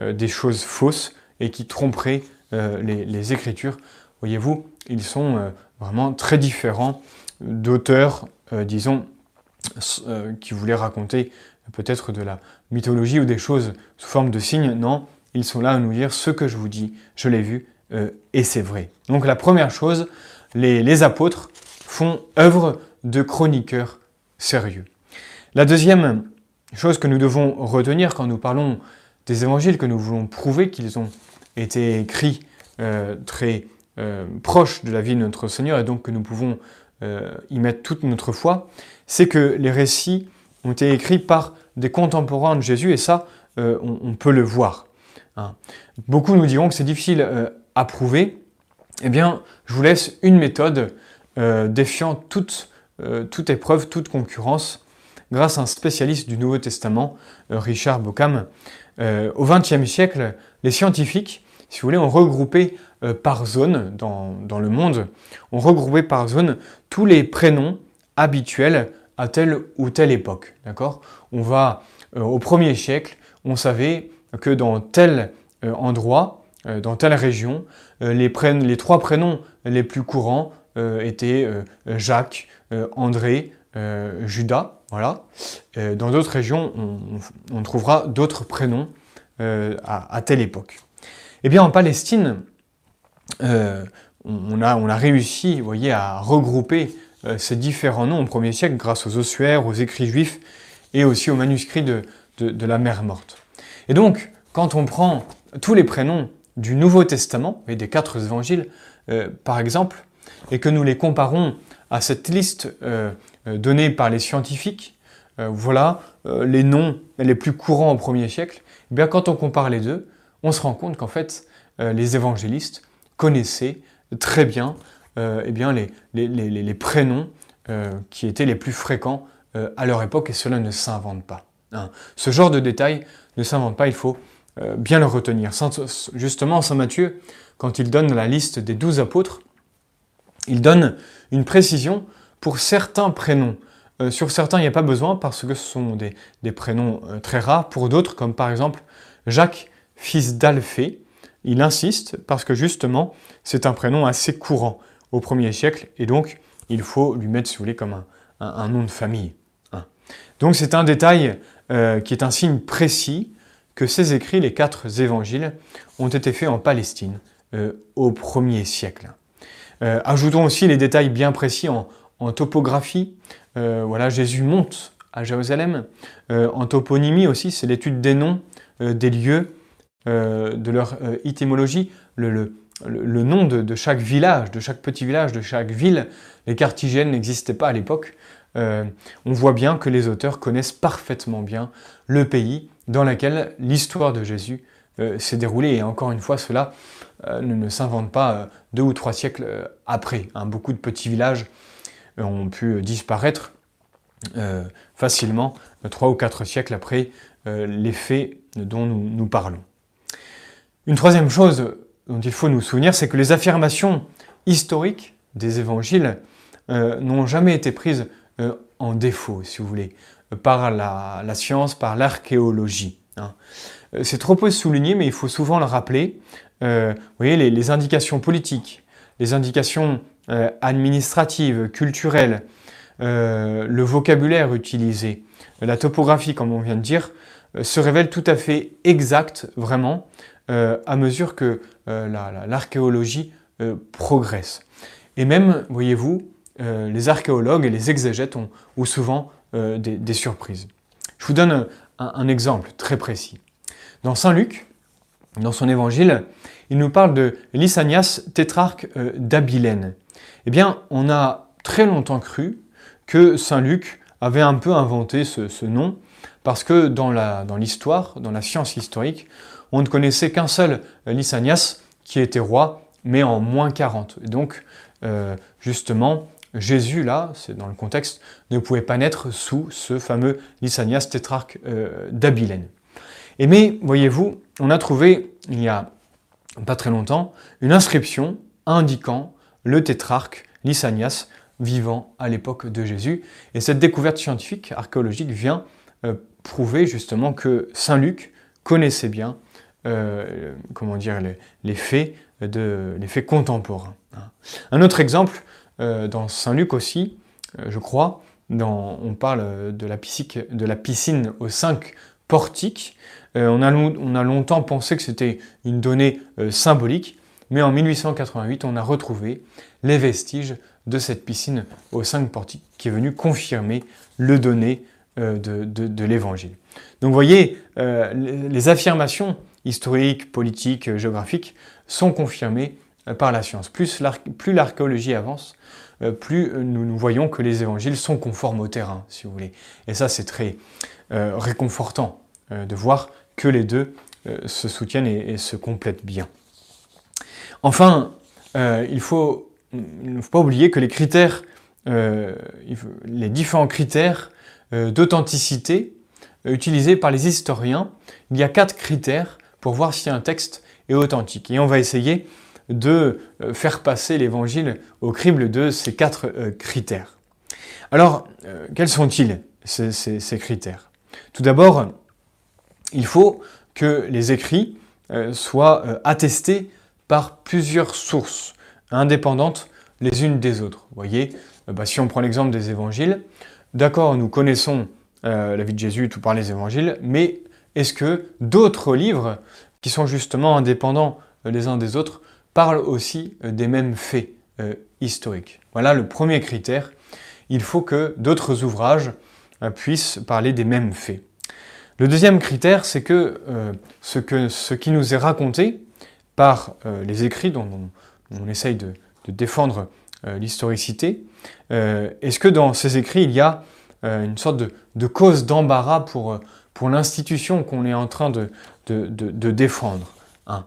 euh, des choses fausses et qui tromperaient les, Écritures. Voyez-vous, ils sont vraiment très différents d'auteurs, disons, qui voulaient raconter peut-être de la mythologie ou des choses sous forme de signes. Non, ils sont là à nous dire ce que je vous dis, je l'ai vu euh, et c'est vrai. Donc la première chose, les, apôtres font œuvre de chroniqueurs sérieux. La deuxième chose que nous devons retenir quand nous parlons des évangiles, que nous voulons prouver qu'ils ont été écrits euh, très euh, proches de la vie de notre Seigneur et donc que nous pouvons y mettre toute notre foi, c'est que les récits ont été écrits par des contemporains de Jésus, et ça, euh, on, peut le voir. Hein. Beaucoup nous diront que c'est difficile euh, à prouver. Eh bien, je vous laisse une méthode euh, défiant toute, toute épreuve, toute concurrence, grâce à un spécialiste du Nouveau Testament, Richard Bockham. au XXe siècle, les scientifiques, si vous voulez, ont regroupé par zone dans, dans, le monde, ont regroupé par zone tous les prénoms habituels à telle ou telle époque. D'accord? On va euh, au premier siècle, on savait que dans tel euh, endroit, euh, dans telle région, les, les, trois prénoms les plus courants étaient Jacques, André, Judas. Voilà. dans d'autres régions, on, trouvera d'autres prénoms à, telle époque. Eh bien, en Palestine, on a, on, a, réussi, voyez, à regrouper euh, ces différents noms au 1er siècle grâce aux ossuaires, aux écrits juifs et aussi aux manuscrits de, la mer morte. Et donc, quand on prend tous les prénoms du Nouveau Testament et des quatre évangiles, euh, par exemple, et que nous les comparons à cette liste euh, donnée par les scientifiques, voilà les noms les plus courants au 1er siècle, eh bien quand on compare les deux, on se rend compte qu'en fait, les évangélistes connaissaient très bien euh, eh bien, les, prénoms euh, qui étaient les plus fréquents euh, à leur époque, et cela ne s'invente pas. Hein. Ce genre de détail ne s'invente pas, il faut bien le retenir. justement, Saint Matthieu, quand il donne la liste des douze apôtres, il donne une précision pour certains prénoms. sur certains, il n'y a pas besoin parce que ce sont des, des prénoms très rares. Pour d'autres, comme par exemple Jacques, fils d'Alphée, il insiste parce que justement, c'est un prénom assez courant au 1er siècle, et donc il faut lui mettre, si vous voulez, comme un, nom de famille. Hein. Donc c'est un détail euh, qui est un signe précis que ces écrits, les quatre évangiles, ont été faits en Palestine euh, au 1er siècle. Euh, ajoutons aussi les détails bien précis en, topographie. voilà, Jésus monte à Jérusalem. en toponymie aussi, c'est l'étude des noms, des lieux, de leur étymologie, le, nom de, chaque village, de chaque petit village, de chaque ville. Les cartigènes n'existaient pas à l'époque. on voit bien que les auteurs connaissent parfaitement bien le pays dans lequel l'histoire de Jésus s'est déroulée. Et encore une fois, cela euh, ne, s'invente pas euh, deux ou trois siècles euh, après. Hein. Beaucoup de petits villages ont pu disparaître facilement trois ou quatre siècles après les faits dont nous, parlons. Une troisième chose dont il faut nous souvenir, c'est que les affirmations historiques des évangiles n'ont jamais été prises en défaut, si vous voulez, par la, science, par l'archéologie. Hein. C'est trop peu souligné, mais il faut souvent le rappeler. Euh, vous voyez, les, indications politiques, les indications euh, administratives, culturelles, euh, le vocabulaire utilisé, la topographie, comme on vient de dire, se révèlent tout à fait exactes, vraiment, à mesure que l'archéologie progresse. Et même, voyez-vous, les archéologues et les exégètes ont, souvent des, surprises. Je vous donne un exemple très précis. Dans Saint Luc, dans son évangile, il nous parle de Lysanias, tétrarque euh, d'Abilène. Eh bien, on a très longtemps cru que Saint Luc avait un peu inventé ce, nom, parce que dans l'histoire, dans, la science historique, on ne connaissait qu'un seul Lysanias qui était roi, mais en moins 40. Et donc, euh, justement, Jésus, là, c'est dans le contexte, ne pouvait pas naître sous ce fameux Lysanias, tétrarque euh, d'Abilène. Et mais, voyez-vous, on a trouvé, il y a pas très longtemps, une inscription indiquant le tétrarque Lysanias vivant à l'époque de Jésus. Et cette découverte scientifique, archéologique, vient euh, prouver justement que Saint Luc connaissait bien euh, comment dire, les, faits de, les faits contemporains. Hein. Un autre exemple, euh, dans Saint Luc aussi, je crois, on parle de la, piscine, de la piscine aux cinq portiques. Euh, on, a longtemps pensé que c'était une donnée euh, symbolique, mais en 1888, on a retrouvé les vestiges de cette piscine aux cinq portiques qui est venu confirmer le donné euh, de, l'évangile. Donc vous voyez, les affirmations historiques, politiques, géographiques sont confirmées par la science. Plus l'archéologie avance, plus nous, voyons que les évangiles sont conformes au terrain, si vous voulez. Et ça, c'est très réconfortant de voir que les deux euh, se soutiennent et, se complètent bien. Enfin, euh, il, faut, ne faut pas oublier que les critères, euh, les différents critères d'authenticité utilisés par les historiens, il y a quatre critères pour voir si un texte est authentique. Et on va essayer de faire passer l'évangile au crible de ces quatre critères. Alors, quels sont-ils, ces critères? Tout d'abord, il faut que les écrits euh, soient euh, attestés par plusieurs sources indépendantes les unes des autres. Vous voyez, euh, bah, si on prend l'exemple des évangiles, d'accord, nous connaissons la vie de Jésus tout par les évangiles, mais est-ce que d'autres livres qui sont justement indépendants les uns des autres parlent aussi des mêmes faits historiques? Voilà le premier critère. Il faut que d'autres ouvrages puissent parler des mêmes faits. Le deuxième critère, c'est que, euh, ce qui nous est raconté par euh, les écrits dont on, essaye de, défendre euh, l'historicité, est-ce que dans ces écrits, il y a une sorte de, cause d'embarras pour, pour l'institution qu'on est en train de, de défendre hein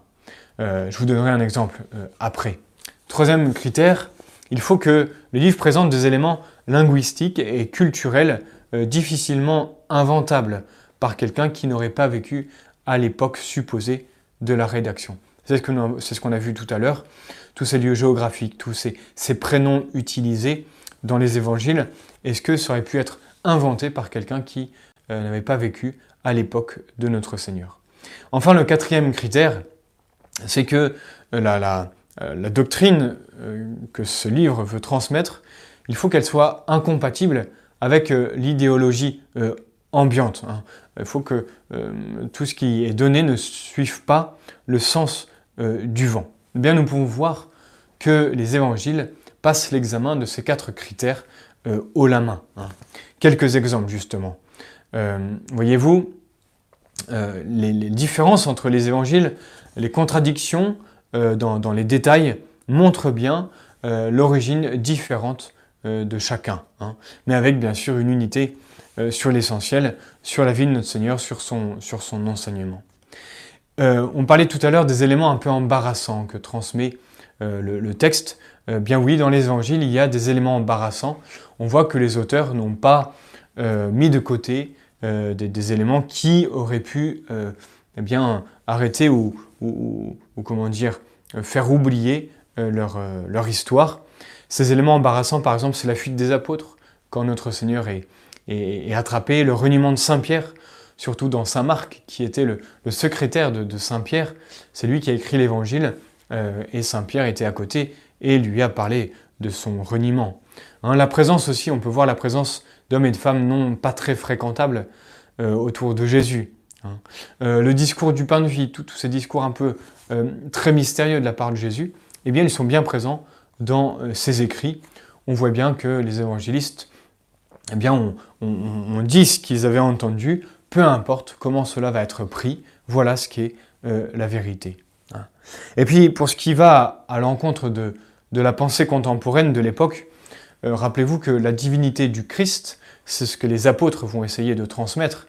Je vous donnerai un exemple après. Troisième critère, il faut que le livre présente des éléments linguistiques et culturels difficilement inventables par quelqu'un qui n'aurait pas vécu à l'époque supposée de la rédaction. C'est ce qu'on a vu tout à l'heure. Tous ces lieux géographiques, tous ces, prénoms utilisés dans les évangiles, est-ce que ça aurait pu être inventé par quelqu'un qui euh, n'avait pas vécu à l'époque de notre Seigneur Enfin, le quatrième critère, c'est que euh, la, euh, la, doctrine que ce livre veut transmettre, il faut qu'elle soit incompatible avec l'idéologie ambiante. Hein. Il faut que tout ce qui est donné ne suive pas le sens du vent. Eh bien, nous pouvons voir que les évangiles passent l'examen de ces quatre critères haut la main. Hein. Quelques exemples justement. Voyez-vous, les, différences entre les évangiles, les contradictions dans, les détails montrent bien l'origine différente de chacun, hein. mais avec bien sûr une unité sur l'essentiel, sur la vie de notre Seigneur, sur son, enseignement. Euh, on parlait tout à l'heure des éléments un peu embarrassants que transmet euh, le, texte. Euh, bien oui, dans les évangiles, il y a des éléments embarrassants. On voit que les auteurs n'ont pas mis de côté des, éléments qui auraient pu eh bien, arrêter ou, comment dire, faire oublier leur, leur, histoire. Ces éléments embarrassants, par exemple, c'est la fuite des apôtres, quand notre Seigneur est, est attrapé, le reniement de Saint-Pierre, surtout dans Saint Marc, qui était le, secrétaire de, Saint Pierre. C'est lui qui a écrit l'évangile, euh, et Saint Pierre était à côté et lui a parlé de son reniement. Hein, la présence aussi, on peut voir la présence d'hommes et de femmes non pas très fréquentables euh, autour de Jésus. Hein. Euh, le discours du pain de vie, tous ces discours un peu très mystérieux de la part de Jésus, eh bien, ils sont bien présents dans ses écrits. On voit bien que les évangélistes eh bien, on, on dit ce qu'ils avaient entendu peu importe comment cela va être pris, voilà ce qui est euh, la vérité. Hein. Et puis pour ce qui va à l'encontre de, la pensée contemporaine de l'époque, euh, rappelez-vous que la divinité du Christ, c'est ce que les apôtres vont essayer de transmettre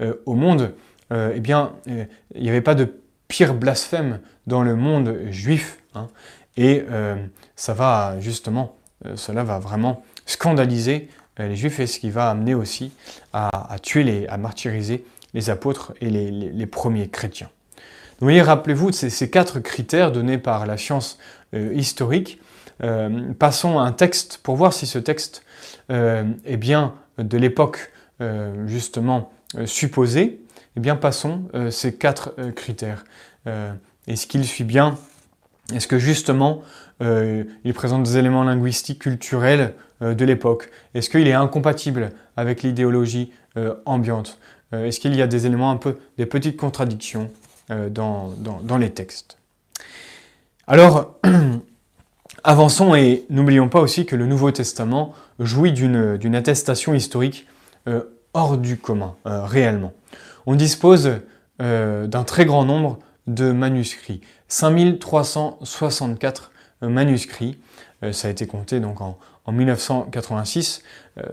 euh, au monde. eh bien, il n'y avait pas de pire blasphème dans le monde juif. Hein. et ça va justement, cela va vraiment scandaliser euh, les Juifs et ce qui va amener aussi à, tuer, les, à martyriser les apôtres et les, premiers chrétiens. vous voyez, rappelez-vous de ces, quatre critères donnés par la science euh, historique. Euh, passons à un texte pour voir si ce texte est bien de l'époque justement supposée. Eh bien, passons ces quatre critères. Est-ce qu'il suit bien? Est-ce que justement il présente des éléments linguistiques, culturels, euh, de l'époque? Est-ce qu'il est incompatible avec l'idéologie euh, ambiante? Euh, Est-ce qu'il y a des éléments un peu, des petites contradictions dans, les textes? Alors, avançons et n'oublions pas aussi que le Nouveau Testament jouit d'une attestation historique hors du commun, réellement. On dispose d'un très grand nombre de manuscrits, 5364 manuscrits, ça a été compté donc en, en 1986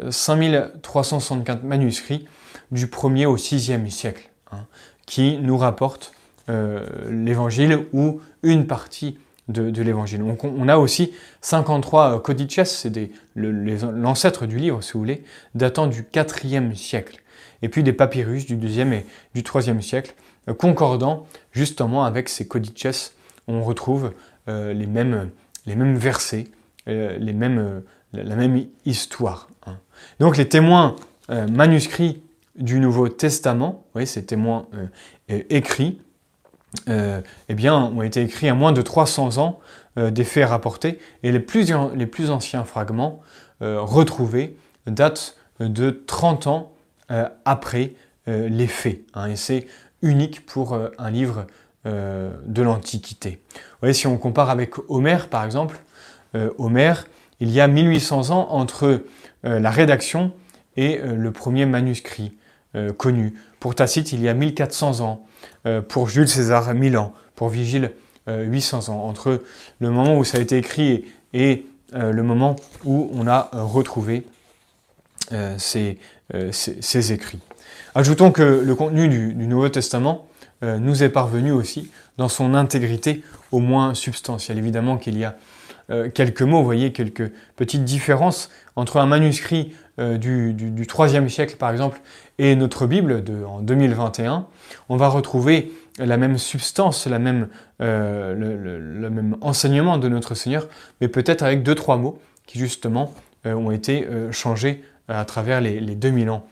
5364 manuscrits du 1er au 6e siècle, hein, qui nous rapportent euh, l'évangile ou une partie de, l'évangile. Donc on, a aussi 53 euh, codices, c'est l'ancêtre du livre, si vous voulez, datant du 4e siècle. Et puis des papyrus du 2e et du 3e siècle, euh, concordant justement avec ces codices. On retrouve les, mêmes, les mêmes versets, les mêmes la même histoire. Hein. Donc les témoins euh, manuscrits du Nouveau Testament, oui, ces témoins euh, écrits, euh, eh bien, ont été écrits à moins de 300 ans des faits rapportés, et les plus, anciens fragments retrouvés datent de 30 ans après les faits. Hein. et c'est unique pour un livre de l'Antiquité. Si on compare avec Homère, par exemple, Homère, il y a 1800 ans entre euh, la rédaction et euh, le premier manuscrit euh, connu. Pour Tacite, il y a 1400 ans. Pour Jules César, 1000 ans. Pour Vigile, 800 ans. Entre le moment où ça a été écrit et, le moment où on a retrouvé ces, écrits. Ajoutons que le contenu du, du Nouveau Testament nous est parvenu aussi dans son intégrité au moins substantielle. Évidemment qu'il y a euh, quelques mots, vous voyez, quelques petites différences entre un manuscrit euh, du, du, 3e siècle, par exemple, et notre Bible de, en 2021. On va retrouver la même substance, la même, euh, le, même enseignement de notre Seigneur, mais peut-être avec deux, trois mots qui, justement, ont été changés à travers les, les 2000 ans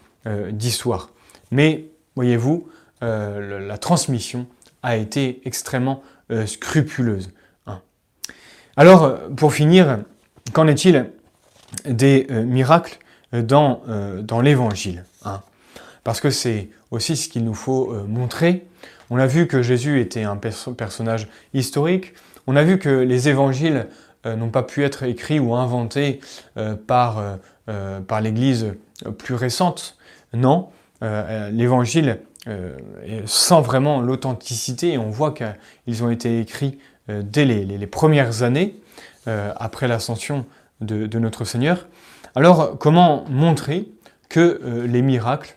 d'histoire. Mais, voyez-vous, la transmission a été extrêmement scrupuleuse. Alors, pour finir, qu'en est-il des euh, miracles? Dans, euh, dans l'Évangile hein Parce que c'est aussi ce qu'il nous faut euh, montrer. On a vu que Jésus était un personnage historique. On a vu que les évangiles n'ont pas pu être écrits ou inventés par, par l'Église plus récente. Non, l'Évangile sent vraiment l'authenticité on voit qu'ils ont été écrits dès les, premières années après l'ascension de, notre Seigneur. Alors, comment montrer que les miracles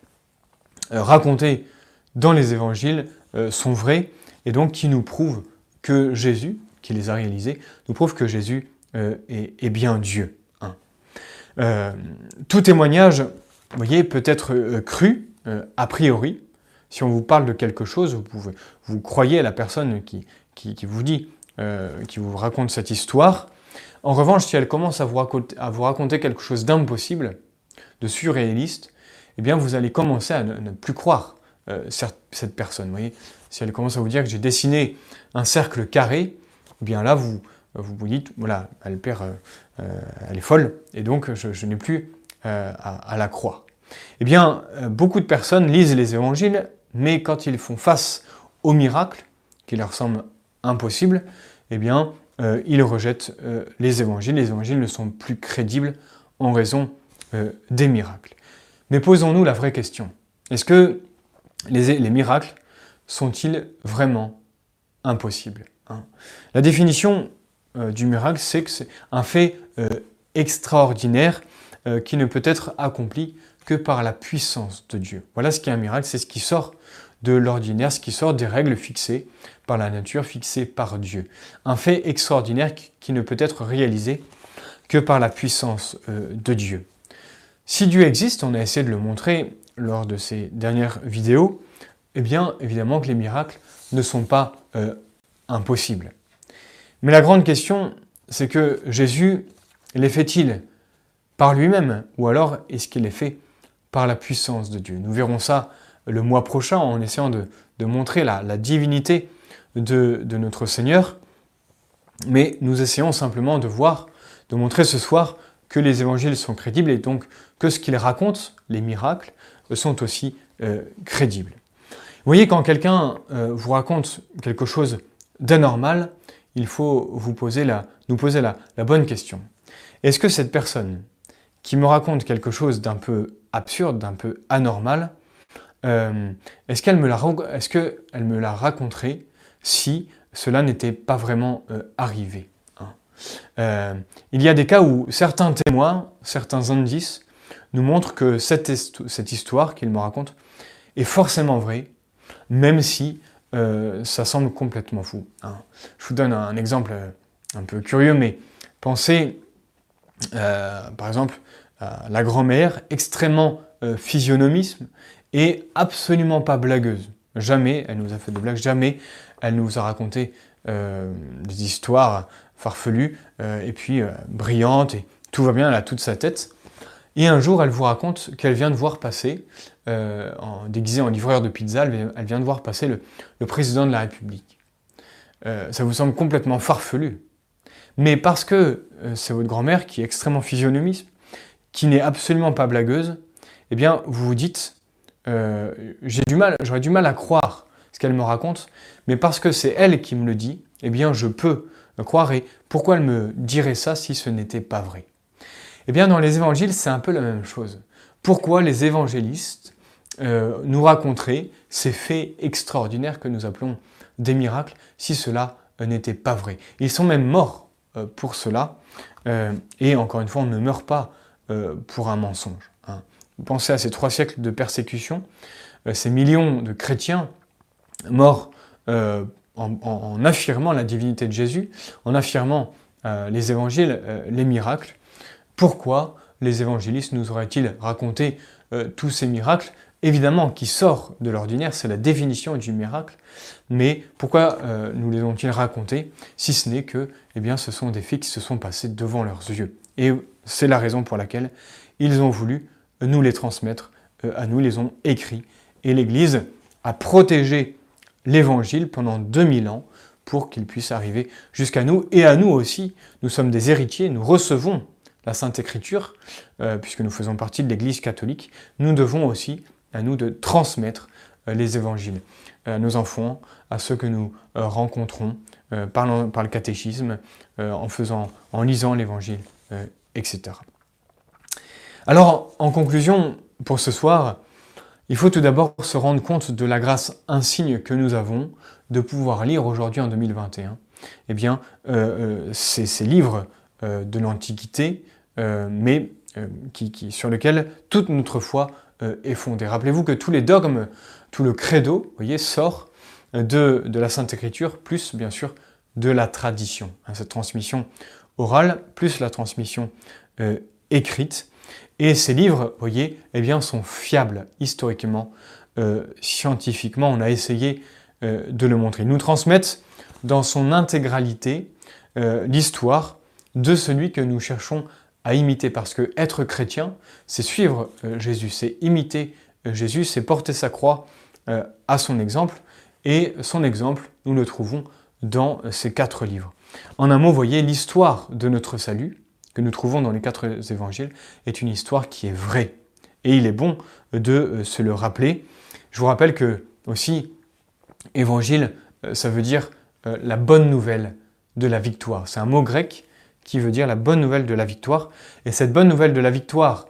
racontés dans les évangiles sont vrais et donc qui nous prouve que Jésus, qui les a réalisés, nous prouve que Jésus euh, est, bien Dieu. Hein. Euh, tout témoignage, voyez, peut être euh, cru a priori. Si on vous parle de quelque chose, vous, pouvez, vous croyez à la personne qui, vous dit, qui vous raconte cette histoire. En revanche, si elle commence à vous raconter, quelque chose d'impossible, de surréaliste, eh bien vous allez commencer à ne, plus croire cette personne. Si elle commence à vous dire que j'ai dessiné un cercle carré, eh bien là, vous vous, dites, voilà, elle perd, euh, euh, elle est folle, et donc je, n'ai plus euh, à, la croire. Eh bien, beaucoup de personnes lisent les évangiles, mais quand ils font face au miracle, qui leur semble impossible, eh bien, ils rejettent les évangiles. Les évangiles ne sont plus crédibles en raison des miracles. Mais posons-nous la vraie question. Est-ce que les miracles sont-ils vraiment impossibles hein? La définition euh, du miracle, c'est que c'est un fait euh, extraordinaire euh, qui ne peut être accompli que par la puissance de Dieu. Voilà ce qui est un miracle, c'est ce qui sort de l'ordinaire, ce qui sort des règles fixées par la nature, fixées par Dieu. Un fait extraordinaire qui ne peut être réalisé que par la puissance de Dieu. Si Dieu existe, on a essayé de le montrer lors de ces dernières vidéos, eh bien, évidemment que les miracles ne sont pas euh, impossibles. Mais la grande question, c'est que Jésus les fait-il par lui-même ou alors est-ce qu'il les fait par la puissance de Dieu? Nous verrons ça le mois prochain en essayant de, montrer la, divinité de, notre Seigneur. Mais nous essayons simplement de voir, de montrer ce soir que les évangiles sont crédibles et donc que ce qu'ils racontent, les miracles, sont aussi euh, crédibles. Vous voyez, quand quelqu'un euh, vous raconte quelque chose d'anormal, il faut vous poser la, nous poser la, bonne question. Est-ce que cette personne qui me raconte quelque chose d'un peu absurde, d'un peu anormal, euh, est-ce qu'elle me, la, est me la raconterait si cela n'était pas vraiment euh, arrivé hein? Il y a des cas où certains témoins, certains indices nous montrent que cette, cette histoire qu'il me raconte est forcément vraie même si euh, ça semble complètement fou. Hein? Je vous donne un, exemple euh, un peu curieux, mais pensez euh, par exemple à la grand-mère, extrêmement physionomisme et absolument pas blagueuse. Jamais elle nous a fait de blagues, jamais elle nous a raconté des histoires farfelues et puis brillantes et tout va bien, elle a toute sa tête. Et un jour, elle vous raconte qu'elle vient de voir passer, euh, déguisée en livreur de pizza, elle, vient de voir passer le, président de la République. Euh, ça vous semble complètement farfelu. Mais parce que euh, c'est votre grand-mère qui est extrêmement physionomiste, qui n'est absolument pas blagueuse, eh bien, vous vous dites, j'ai du mal, j'aurais du mal à croire ce qu'elle me raconte, mais parce que c'est elle qui me le dit, eh bien, je peux croire. Et pourquoi elle me dirait ça si ce n'était pas vrai? Eh bien, dans les évangiles, c'est un peu la même chose. Pourquoi les évangélistes euh, nous raconteraient ces faits extraordinaires que nous appelons des miracles si cela euh, n'était pas vrai? Ils sont même morts euh, pour cela. et encore une fois, on ne meurt pas pour un mensonge. Vous pensez à ces trois siècles de persécution, ces millions de chrétiens morts en, affirmant la divinité de Jésus, en affirmant les évangiles, les miracles, pourquoi les évangélistes nous auraient-ils raconté euh, tous ces miracles? Évidemment, qui sort de l'ordinaire, c'est la définition du miracle, mais pourquoi euh, nous les ont-ils racontés si ce n'est que eh ce sont des faits qui se sont passés devant leurs yeux? Et c'est la raison pour laquelle ils ont voulu nous les transmettre euh, à nous, les ont écrits. Et l'Église a protégé l'Évangile pendant 2000 ans pour qu'il puisse arriver jusqu'à nous et à nous aussi. Nous sommes des héritiers, nous recevons la Sainte Écriture, euh, puisque nous faisons partie de l'Église catholique, nous devons aussi, à nous, de transmettre les évangiles, à nos enfants, à ceux que nous rencontrons par, par, le catéchisme, en, faisant, en lisant l'évangile, etc. Alors, en conclusion, pour ce soir, il faut tout d'abord se rendre compte de la grâce insigne que nous avons de pouvoir lire aujourd'hui en 2021 eh bien, euh, euh, ces, livres euh, de l'Antiquité, mais qui, sur lesquels toute notre foi est fondée. Rappelez-vous que tous les dogmes, tout le credo, voyez, sort de, de la Sainte Écriture, plus bien sûr de la tradition. Hein, cette transmission orale, plus la transmission écrite. Et ces livres, voyez, eh bien, sont fiables historiquement, euh, scientifiquement. On a essayé euh, de le montrer. Ils nous transmettent dans son intégralité euh, l'histoire de celui que nous cherchons à imiter. Parce que être chrétien, c'est suivre Jésus, c'est imiter Jésus, c'est porter sa croix à son exemple. Et son exemple, nous le trouvons dans ces quatre livres. En un mot, voyez, l'histoire de notre salut, nous trouvons dans les quatre évangiles est une histoire qui est vraie. Et il est bon de euh, se le rappeler. Je vous rappelle que aussi, évangile, euh, ça veut dire euh, la bonne nouvelle de la victoire. C'est un mot grec qui veut dire la bonne nouvelle de la victoire. Et cette bonne nouvelle de la victoire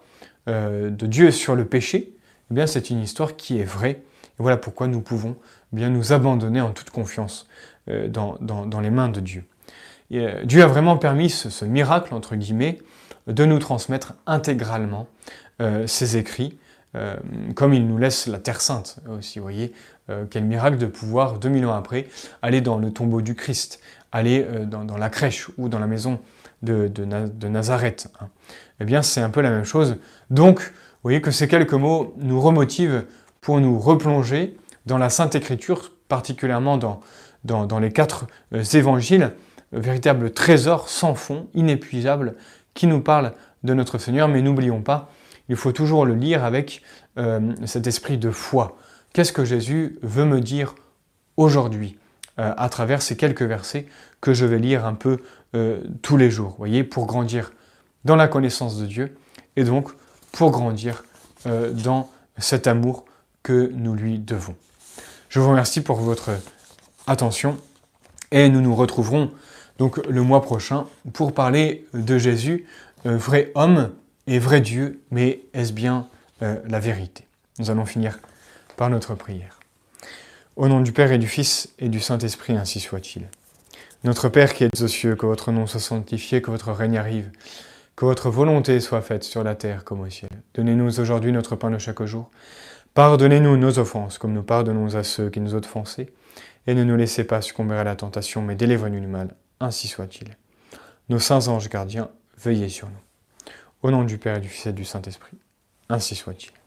de Dieu sur le péché, eh bien c'est une histoire qui est vraie. Et voilà pourquoi nous pouvons bien nous abandonner en toute confiance dans les mains de Dieu. Euh, Dieu a vraiment permis ce, miracle, entre guillemets, de nous transmettre intégralement euh, ses écrits, euh, comme il nous laisse la Terre Sainte aussi, vous voyez, quel miracle de pouvoir, 2000 ans après, aller dans le tombeau du Christ, aller dans, la crèche ou dans la maison de, Nazareth. Hein. Eh bien, c'est un peu la même chose. Donc, vous voyez que ces quelques mots nous remotivent pour nous replonger dans la Sainte Écriture, particulièrement dans, dans les quatre évangiles, véritable trésor sans fond, inépuisable, qui nous parle de notre Seigneur. Mais n'oublions pas, il faut toujours le lire avec euh, cet esprit de foi. Qu'est-ce que Jésus veut me dire aujourd'hui euh, à travers ces quelques versets que je vais lire un peu euh, tous les jours, voyez, pour grandir dans la connaissance de Dieu et donc pour grandir dans cet amour que nous lui devons. Je vous remercie pour votre attention et nous nous retrouverons donc le mois prochain, pour parler de Jésus, euh, vrai homme et vrai Dieu, mais est-ce bien euh, la vérité? Nous allons finir par notre prière. Au nom du Père et du Fils et du Saint-Esprit, ainsi soit-il. Notre Père qui êtes aux cieux, que votre nom soit sanctifié, que votre règne arrive, que votre volonté soit faite sur la terre comme au ciel. Donnez-nous aujourd'hui notre pain de chaque jour. Pardonnez-nous nos offenses, comme nous pardonnons à ceux qui nous ont offensés. Et ne nous laissez pas succomber à la tentation, mais délivrez-nous du mal ainsi soit-il. Nos saints anges gardiens, veillez sur nous. Au nom du Père et du Fils et du Saint-Esprit, ainsi soit-il.